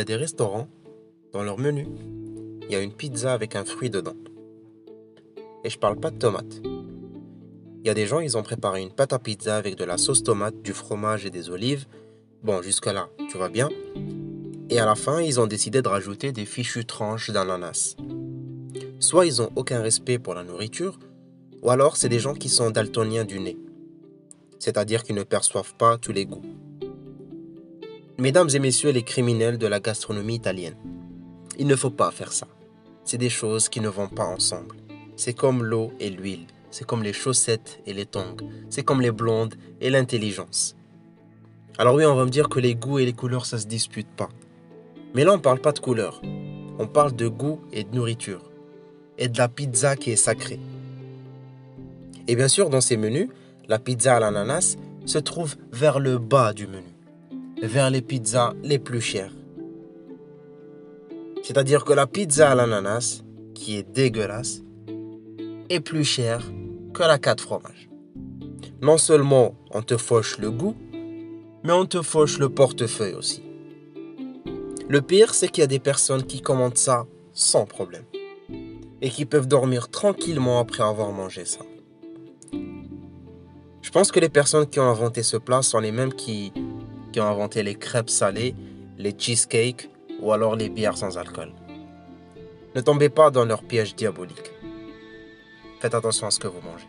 a des restaurants, dans leur menu, il y a une pizza avec un fruit dedans. Et je parle pas de tomates. Il y a des gens, ils ont préparé une pâte à pizza avec de la sauce tomate, du fromage et des olives. Bon, jusque-là, tu vois bien. Et à la fin, ils ont décidé de rajouter des fichues tranches d'ananas. Soit ils ont aucun respect pour la nourriture, ou alors c'est des gens qui sont daltoniens du nez. C'est-à-dire qu'ils ne perçoivent pas tous les goûts. Mesdames et messieurs les criminels de la gastronomie italienne, il ne faut pas faire ça. C'est des choses qui ne vont pas ensemble. C'est comme l'eau et l'huile. C'est comme les chaussettes et les tongs. C'est comme les blondes et l'intelligence. Alors oui, on va me dire que les goûts et les couleurs, ça se dispute pas. Mais là, on parle pas de couleurs. On parle de goût et de nourriture. Et de la pizza qui est sacrée. Et bien sûr, dans ces menus, la pizza à l'ananas se trouve vers le bas du menu. Vers les pizzas les plus chères. C'est-à-dire que la pizza à l'ananas, qui est dégueulasse, est plus chère que la 4 fromages. Non seulement on te fauche le goût, mais on te fauche le portefeuille aussi. Le pire, c'est qu'il y a des personnes qui commandent ça sans problème et qui peuvent dormir tranquillement après avoir mangé ça. Je pense que les personnes qui ont inventé ce plat sont les mêmes qui, qui ont inventé les crêpes salées, les cheesecakes ou alors les bières sans alcool. Ne tombez pas dans leur piège diabolique. Faites attention à ce que vous mangez.